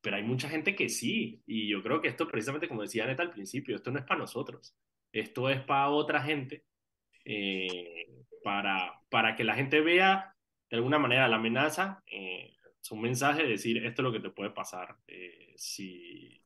pero hay mucha gente que sí, y yo creo que esto precisamente como decía Neta al principio, esto no es para nosotros, esto es para otra gente, eh, para, para que la gente vea de alguna manera la amenaza, eh, es mensaje de decir esto es lo que te puede pasar eh, si,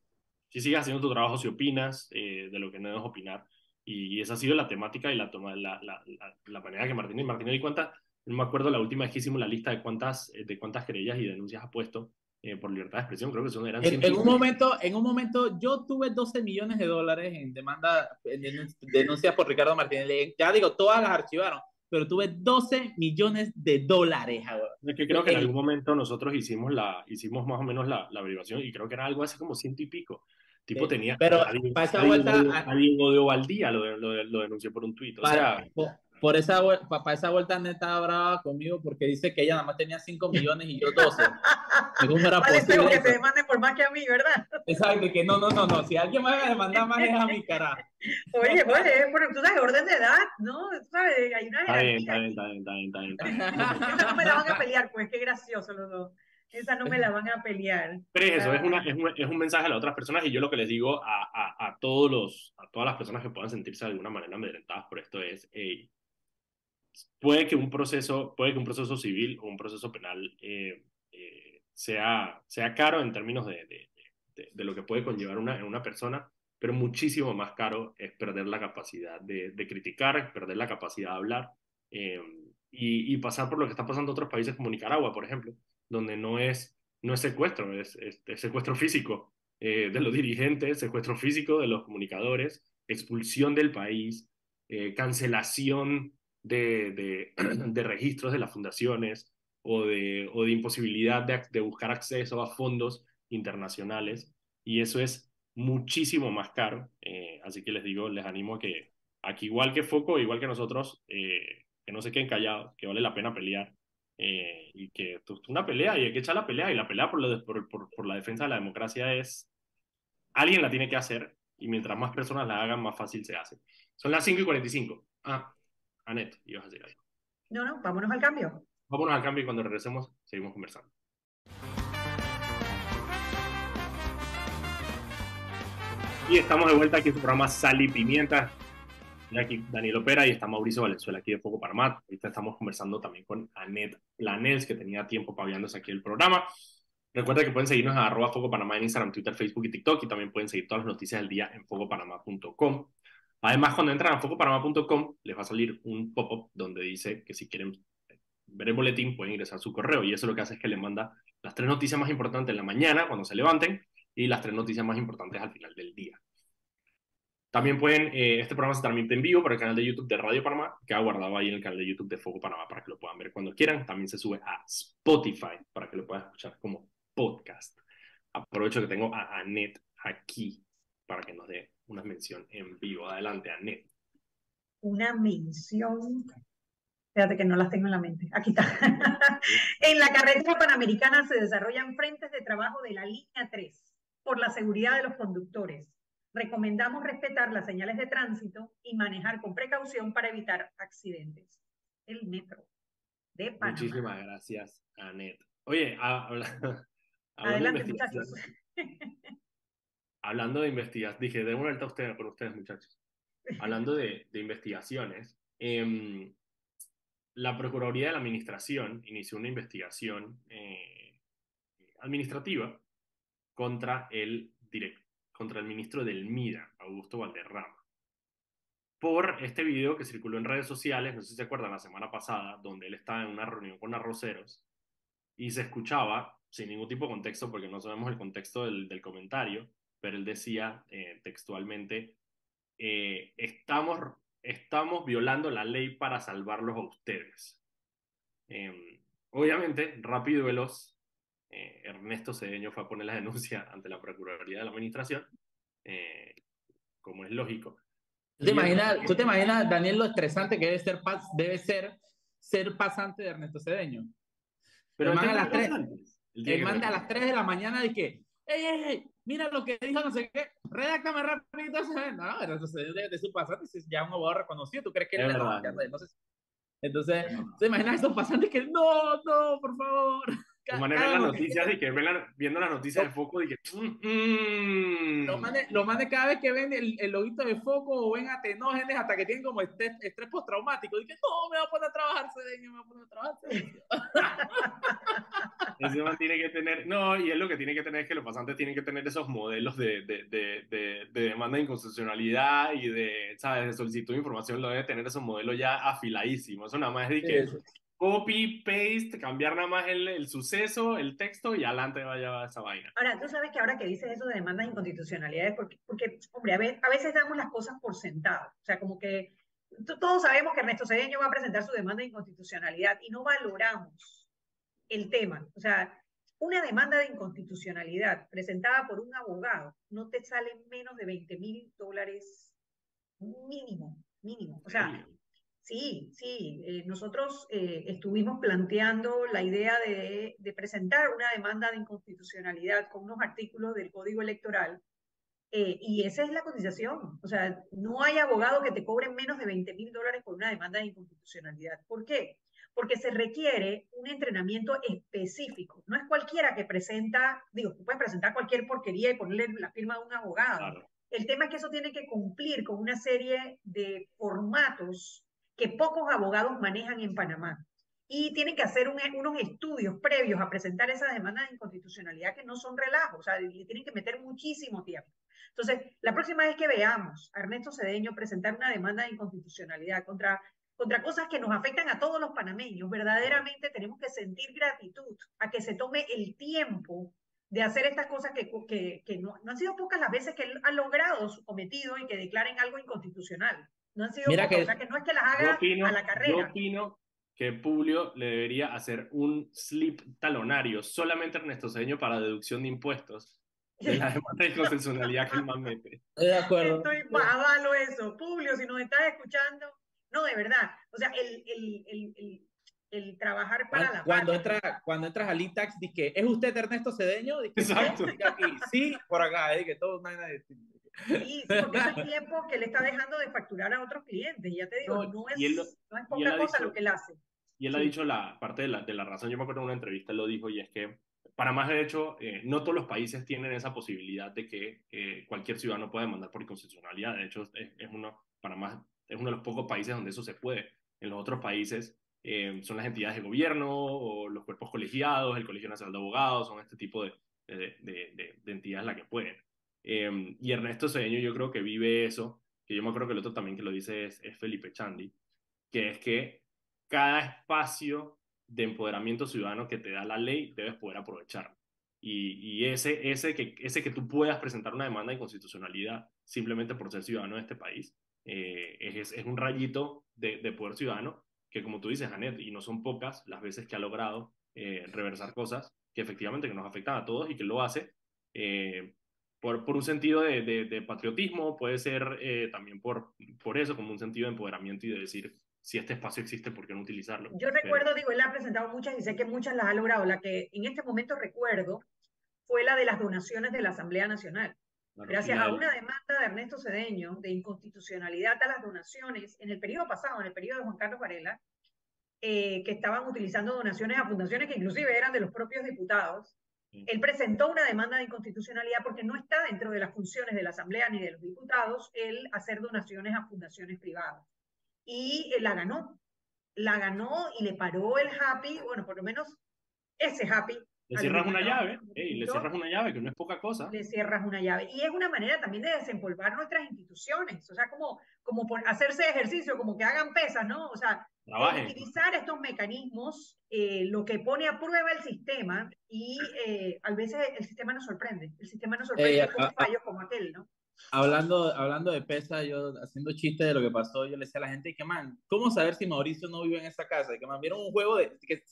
si sigues haciendo tu trabajo, si opinas de lo que no debes opinar. Y, esa ha sido la temática y la, toma, la, la, manera que Martín y cuenta, no me acuerdo la última vez que hicimos la lista de cuántas, de cuántas querellas y denuncias ha puesto eh, por libertad de expresión, creo que son eran en, en, un momento En un momento yo tuve 12 millones de dólares en demanda, en denuncias por Ricardo Martínez. Ya digo, todas las archivaron, pero tuve 12 millones de dólares. Es que creo que en algún momento nosotros hicimos, la, hicimos más o menos la, la averiguación y creo que era algo así como ciento y pico. Tipo tenía... Pero para esa vuelta... Alguien odió al día, lo, lo, lo, denunció por un tuit. O sea, por esa, para esa vuelta neta estaba brava conmigo porque dice que ella nada más tenía 5 millones y yo 12. ¿Cómo era posible que te demande por más que a mí, ¿verdad? Exacto, que no, no, no, no. Si alguien me va a demandar más es a mi cara. Oye, oye, bueno, tú sabes, orden de edad, ¿no? ¿Sabes? Hay una está bien, está bien, está bien, está bien, está bien. Esa no me la van a pelear, pues, qué gracioso los dos. Esa no me la van a pelear. Pero es eso, es, una, es, un, es un mensaje a las otras personas y yo lo que les digo a, a, a, todos los, a todas las personas que puedan sentirse de alguna manera amedrentadas por esto es, hey, puede que un proceso, puede que un proceso civil o un proceso penal eh, eh, sea, sea caro en términos de, de, de, lo que puede conllevar una, una persona, pero muchísimo más caro es perder la capacidad de, criticar, perder la capacidad de hablar eh, y, y, pasar por lo que está pasando en otros países como Nicaragua, por ejemplo, donde no es, no es secuestro, es, es, es secuestro físico de los dirigentes, secuestro físico de los comunicadores, expulsión del país, cancelación de, de, registros de las fundaciones, o de, o de imposibilidad de, buscar acceso a fondos internacionales y eso es muchísimo más caro. Eh, así que les digo, les animo a que aquí igual que Foco, igual que nosotros, eh, que no se queden callados, que vale la pena pelear eh, y que es una pelea y hay que echar la pelea y la pelea por, por, por, por, la defensa de la democracia es, alguien la tiene que hacer y mientras más personas la hagan, más fácil se hace. Son las 5 y 45. Ah, Anet, ibas a decir algo. No, no, vámonos al cambio. Vámonos al cambio y cuando regresemos seguimos conversando. Y estamos de vuelta aquí en su programa Sal y Pimienta. Aquí Daniel Opera y está Mauricio Valenzuela aquí de Foco Paramat. Ahorita estamos conversando también con Anet Planels, que tenía tiempo paviándose aquí el programa. Recuerda que pueden seguirnos a arroba Foco Panamá en Instagram, Twitter, Facebook y TikTok. Y también pueden seguir todas las noticias del día en focopanamá.com. Además, cuando entran a focopanamá.com, les va a salir un pop-up donde dice que si quieren ver el boletín, pueden ingresar su correo. Y eso lo que hace es que les manda las tres noticias más importantes en la mañana, cuando se levanten, y las tres noticias más importantes al final del día. También pueden, eh, este programa se transmite en vivo por el canal de YouTube de Radio Panamá, que ha guardado ahí en el canal de YouTube de Foco Panamá para que lo puedan ver cuando quieran. También se sube a Spotify para que lo puedan escuchar como podcast. Aprovecho que tengo a Anet aquí para que nos dé una mención en vivo. Adelante, Anet. Una mención. Fíjate que no las tengo en la mente. Aquí está. en la carretera panamericana se desarrollan frentes de trabajo de la línea 3 por la seguridad de los conductores. Recomendamos respetar las señales de tránsito y manejar con precaución para evitar accidentes. El metro de Panamá. Muchísimas gracias, Anet. Oye, adelante, muchachos. hablando de investigaciones, dije, de una vuelta a ustedes, por ustedes, muchachos. Hablando de, de investigaciones, eh, la Procuraduría de la Administración inició una investigación eh, administrativa contra el, contra el ministro del MIDA, Augusto Valderrama, por este video que circuló en redes sociales, no sé si se acuerdan, la semana pasada, donde él estaba en una reunión con arroceros y se escuchaba, sin ningún tipo de contexto, porque no sabemos el contexto del, del comentario, pero él decía eh, textualmente, eh, estamos, estamos violando la ley para salvarlos a ustedes. Eh, obviamente, rápido y veloz, Ernesto Cedeño fue a poner la denuncia ante la Procuraduría de la Administración, eh, como es lógico. ¿Tú te, imaginas, ¿Tú te imaginas, Daniel, lo estresante que debe ser, debe ser ser pasante de Ernesto Cedeño? Pero el a las 3, el manda a las 3 de la mañana y que, ¡ey, ey, ey! Mira lo que dijo, no sé qué, redáctame rápido. No, Ernesto Cedeño de, de su pasante es ya un abogado reconocido. ¿Tú crees que él verdad, Entonces, entonces, ¿te imaginas a estos pasantes que no, no, por favor? Lo mande las noticias y que ven viendo las noticias de foco y que. Mm, mm". Lo, mande, lo mande cada vez que ven el, el loguito de foco o ven atenógenes hasta que tienen como estrés, estrés postraumático. Y que no, me voy a poner a trabajar, Cedeño, me voy a poner a trabajar, Ese man tiene que tener. No, y él lo que tiene que tener es que los pasantes tienen que tener esos modelos de, de, de, de, de demanda de inconstitucionalidad y de, ¿sabes? De solicitud de información, lo debe tener esos modelos ya afiladísimos. Eso nada más es de que copy, paste, cambiar nada más el, el, suceso, el texto y adelante vaya esa vaina. Ahora, tú sabes que ahora que dices eso de demandas de inconstitucionalidades, porque, porque hombre, a, ver, a veces damos las cosas por sentado. O sea, como que todos sabemos que Ernesto Cedeño va a presentar su demanda de inconstitucionalidad y no valoramos el tema. O sea, una demanda de inconstitucionalidad presentada por un abogado no te sale menos de 20 mil dólares mínimo, mínimo. O sea, Sí, sí, eh, nosotros eh, estuvimos planteando la idea de, de, presentar una demanda de inconstitucionalidad con unos artículos del Código Electoral eh, y esa es la cotización. O sea, no hay abogado que te cobre menos de 20 mil dólares por una demanda de inconstitucionalidad. ¿Por qué? Porque se requiere un entrenamiento específico. No es cualquiera que presenta, digo, puedes presentar cualquier porquería y ponerle la firma de un abogado. Claro. El tema es que eso tiene que cumplir con una serie de formatos que pocos abogados manejan en Panamá. Y tienen que hacer un, unos estudios previos a presentar esas demandas de inconstitucionalidad que no son relajos, o sea, le tienen que meter muchísimo tiempo. Entonces, la próxima vez que veamos a Ernesto Cedeño presentar una demanda de inconstitucionalidad contra, contra cosas que nos afectan a todos los panameños, verdaderamente tenemos que sentir gratitud a que se tome el tiempo de hacer estas cosas que, que, que no, no, han sido pocas las veces que él ha logrado su cometido y que declaren algo inconstitucional. No han sido Mira que, o sea, que no es que las haga opino, a la carrera. Yo opino que Publio le debería hacer un slip talonario solamente Ernesto Cedeño para deducción de impuestos de la demanda de constitucionalidad que el man mete. de acuerdo. Estoy avalo eso. Publio, si nos estás escuchando, no, de verdad. O sea, el, el, el, el trabajar para la cuando entra cuando entras al ITAX que es usted Ernesto Cedeño Exacto. sí por acá que todo no Sí, porque es el tiempo que le está dejando de facturar a otros clientes. Ya te digo, no, es, no es poca cosa lo que él hace. Y él ha dicho la parte de la, de la razón, yo me acuerdo en una entrevista, él lo dijo, y es que, para más de hecho, eh, no todos los países tienen esa posibilidad de que eh, cualquier ciudadano pueda demandar por inconstitucionalidad. De hecho, es, es, uno, para más, es uno de los pocos países donde eso se puede. En los otros países eh, son las entidades de gobierno o los cuerpos colegiados, el Colegio Nacional de Abogados, son este tipo de, de, de, de entidades las que pueden. Y Ernesto Cedeño yo creo que vive eso, que yo me acuerdo que el otro también que lo dice es, es Felipe Chandi, que es que cada espacio de empoderamiento ciudadano que te da la ley debes poder aprovechar. Y, y, ese, ese, que, ese que tú puedas presentar una demanda de inconstitucionalidad simplemente por ser ciudadano de este país, eh, es, es, un rayito de, de, poder ciudadano que, como tú dices, Janet, y no son pocas las veces que ha logrado eh, reversar cosas que efectivamente que nos afectan a todos y que lo hace eh, por, por un sentido de, de, patriotismo, puede ser también por, por eso, como un sentido de empoderamiento y de decir, si este espacio existe, ¿por qué no utilizarlo? Yo recuerdo, digo, él ha presentado muchas y sé que muchas las ha logrado. La que en este momento recuerdo fue la de las donaciones de la Asamblea Nacional. Gracias a una demanda de Ernesto Cedeño de inconstitucionalidad a las donaciones en el periodo pasado, en el periodo de Juan Carlos Varela, eh, que estaban utilizando donaciones a fundaciones que inclusive eran de los propios diputados. Él presentó una demanda de inconstitucionalidad porque no está dentro de las funciones de la Asamblea ni de los diputados el hacer donaciones a fundaciones privadas y eh, la ganó. La ganó y le paró el happy, bueno, por lo menos ese happy. Le cierras una llave, le cierras una llave, que no es poca cosa. Le cierras una llave. Y es una manera también de desempolvar nuestras instituciones, o sea, como, como por hacerse ejercicio, como que hagan pesas, ¿no? O sea, utilizar estos mecanismos, eh, lo que pone a prueba el sistema y eh, a veces el sistema nos sorprende. El sistema nos sorprende con fallos como aquel, ¿no? hablando, hablando de pesa, yo haciendo chiste de lo que pasó, yo le decía a la gente que, man, ¿cómo saber si Mauricio no vive en esa casa? Y que, man, vieron un juego de, que,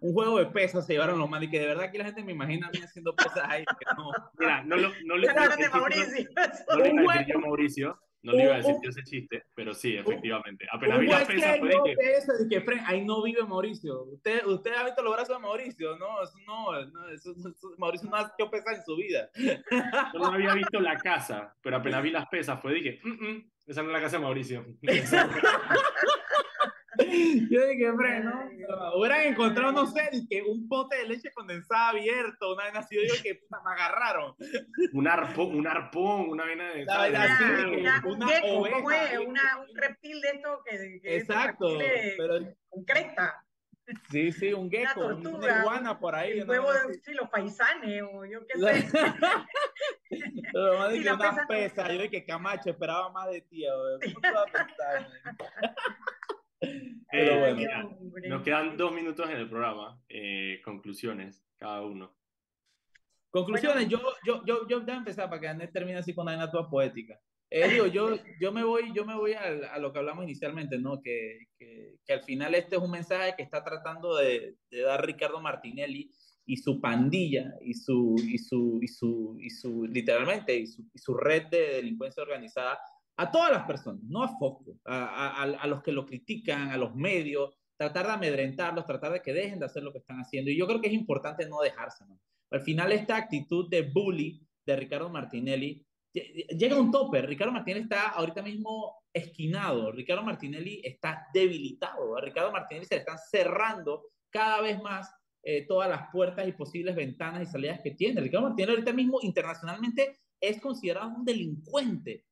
un juego de pesas, se llevaron los mal y que de verdad que la gente me imagina a mí haciendo pesas ahí. no. Mira, no, lo, no le Mauricio. No, le a Mauricio, no le iba a decir yo ese chiste, pero sí, efectivamente. Apenas vi las pesas, fue de que... Eso, de que ahí no vive Mauricio. Usted, usted ha visto los brazos de Mauricio, ¿no? Eso no, no eso, Mauricio no ha hecho pesas en su vida. Yo no había visto la casa, pero apenas vi las pesas, fue dije, mm -mm, esa no es la casa de Mauricio. Yo dije, hombre, ¿no? Hubieran encontrado, no sé, que un pote de leche condensada abierto, una vez así, yo que me agarraron. Un arpón, un arpón, una vena de. La, así, una, una, un, una, un reptil de esto que. que Exacto. pero... Con cresta. Sí, sí, un gecko, una, tortuga, iguana por ahí. El huevo de sí, los paisanes, o yo qué sé. Pero más de que una pesa, yo dije, Camacho, esperaba más de ti. Pero bueno, nos quedan dos minutos en el programa. Eh, conclusiones, cada uno. Conclusiones, yo, yo, yo, yo, a empezar para que Anet termine así con una toda poética. Eh, digo, yo, yo me voy, yo me voy a, a lo que hablamos inicialmente, ¿no? Que, que, que, al final este es un mensaje que está tratando de, de, dar Ricardo Martinelli y su pandilla y su, y su, y su, y su literalmente, y su, y su red de delincuencia organizada a todas las personas, no a Foco, a, a, a, los que lo critican, a los medios, tratar de amedrentarlos, tratar de que dejen de hacer lo que están haciendo. Y yo creo que es importante no dejarse. ¿no? Al final, esta actitud de bully de Ricardo Martinelli llega a un tope. Ricardo Martinelli está ahorita mismo esquinado. Ricardo Martinelli está debilitado. A Ricardo Martinelli se le están cerrando cada vez más eh, todas las puertas y posibles ventanas y salidas que tiene. Ricardo Martinelli ahorita mismo internacionalmente es considerado un delincuente.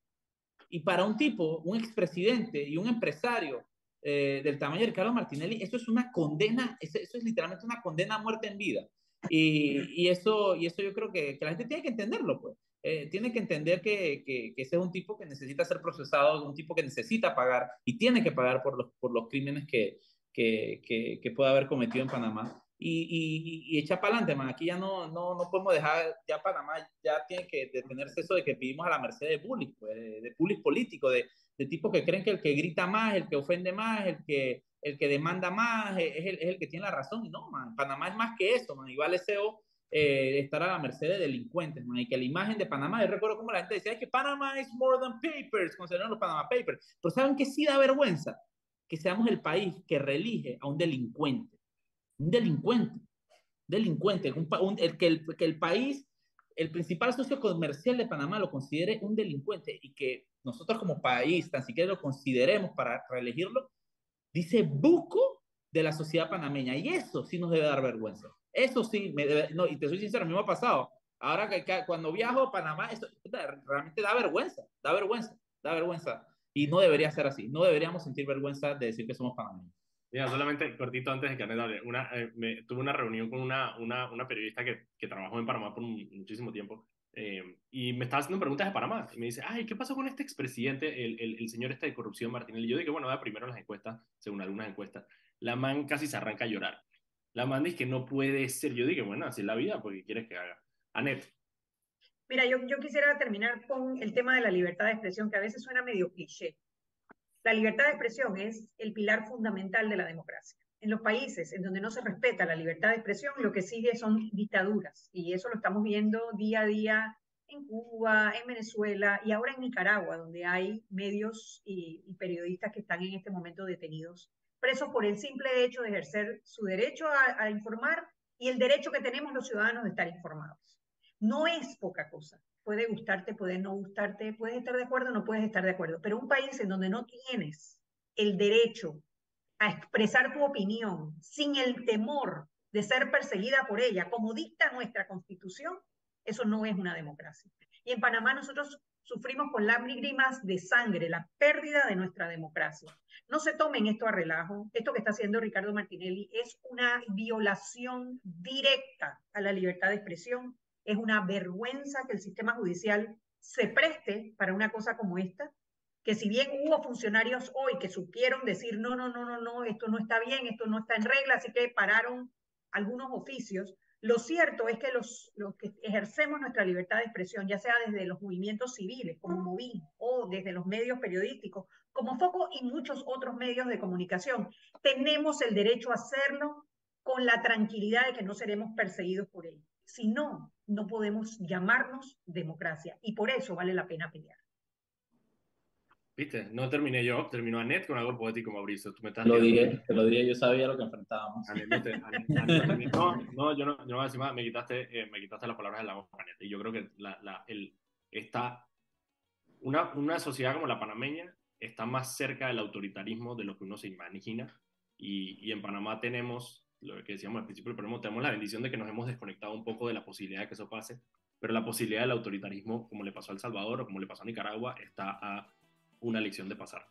Y para un tipo, un expresidente y un empresario eh, del tamaño de Ricardo Martinelli, eso es una condena, eso, eso es literalmente una condena a muerte en vida. Y, y, eso, y eso yo creo que, que, la gente tiene que entenderlo, pues. Eh, tiene que entender que, que, que, ese es un tipo que necesita ser procesado, un tipo que necesita pagar y tiene que pagar por los, por los crímenes que, que, que, que pueda haber cometido en Panamá. Y, y, echa para adelante, man. Aquí ya no, no, no podemos dejar, ya Panamá ya tiene que detenerse eso de que vivimos a la merced de bullying, pues, de, bullying político, de, de tipos que creen que el que grita más, el que ofende más, el que, el que demanda más, es el, es el que tiene la razón. Y no, man, Panamá es más que eso, man. Y vale SEO eh, estar a la merced de delincuentes, man. Y que la imagen de Panamá, yo recuerdo como la gente decía, es que Panamá es more than papers, consideraron los Panama Papers. Pero ¿saben que sí da vergüenza? Que seamos el país que relige a un delincuente un delincuente, delincuente, el, que, el, que el país, el principal socio comercial de Panamá lo considere un delincuente y que nosotros como país tan siquiera lo consideremos para reelegirlo, dice buco de la sociedad panameña. Y eso sí nos debe dar vergüenza. Eso sí, me no, y te soy sincero, a mí me ha pasado. Ahora que, cuando viajo a Panamá, esto realmente da vergüenza, da vergüenza, da vergüenza. Y no debería ser así. No deberíamos sentir vergüenza de decir que somos panameños. Mira, solamente cortito antes de que Anet hable. Una, eh, me, tuve una reunión con una, una, una periodista que, que, trabajó en Panamá por muchísimo tiempo eh, y me estaba haciendo preguntas de Panamá. Y me dice, ay, ¿qué pasó con este expresidente, el, el, el señor este de corrupción, Martinelli? Yo dije, bueno, va primero las encuestas, según algunas encuestas. La man casi se arranca a llorar. La man dice que no puede ser. Yo dije, bueno, así es la vida, porque quieres que haga? Anet. Mira, yo, yo quisiera terminar con el tema de la libertad de expresión, que a veces suena medio cliché. La libertad de expresión es el pilar fundamental de la democracia. En los países en donde no se respeta la libertad de expresión, lo que sigue son dictaduras. Y eso lo estamos viendo día a día en Cuba, en Venezuela y ahora en Nicaragua, donde hay medios y, periodistas que están en este momento detenidos, presos por el simple hecho de ejercer su derecho a informar y el derecho que tenemos los ciudadanos de estar informados. No es poca cosa puede gustarte, puede no gustarte, puedes estar de acuerdo no puedes estar de acuerdo, pero un país en donde no tienes el derecho a expresar tu opinión sin el temor de ser perseguida por ella, como dicta nuestra constitución, eso no es una democracia. Y en Panamá nosotros sufrimos con lágrimas de sangre la pérdida de nuestra democracia. No se tomen esto a relajo. Esto que está haciendo Ricardo Martinelli es una violación directa a la libertad de expresión, es una vergüenza que el sistema judicial se preste para una cosa como esta, que si bien hubo funcionarios hoy que supieron decir, no, no, no, no, no, esto no está bien, esto no está en regla, así que pararon algunos oficios, lo cierto es que los, los que ejercemos nuestra libertad de expresión, ya sea desde los movimientos civiles, como Movín, o desde los medios periodísticos, como Foco y muchos otros medios de comunicación, tenemos el derecho a hacerlo con la tranquilidad de que no seremos perseguidos por ello. Si no, no podemos llamarnos democracia y por eso vale la pena pelear. Viste, no terminé yo, terminó Anet con algo poético, Mauricio. Tú me estás lo dije, te lo dije, yo sabía lo que enfrentábamos. no, no, yo no, yo no voy a decir más, me quitaste, eh, me quitaste las palabras de la boca, Anet. Y yo creo que la, la, el, está, una, una sociedad como la panameña está más cerca del autoritarismo de lo que uno se imagina. Y, y en Panamá tenemos lo que decíamos al principio del programa, tenemos la bendición de que nos hemos desconectado un poco de la posibilidad de que eso pase, pero la posibilidad del autoritarismo, como le pasó a El Salvador o como le pasó a Nicaragua, está a una lección de pasar.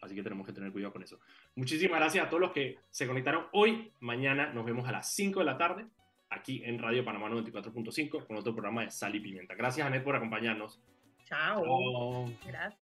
Así que tenemos que tener cuidado con eso. Muchísimas gracias a todos los que se conectaron hoy. Mañana nos vemos a las 5 de la tarde aquí en Radio Panamá 94.5 con otro programa de Sal y Pimienta. Gracias, Anet, por acompañarnos. Chao. Chao. Gracias.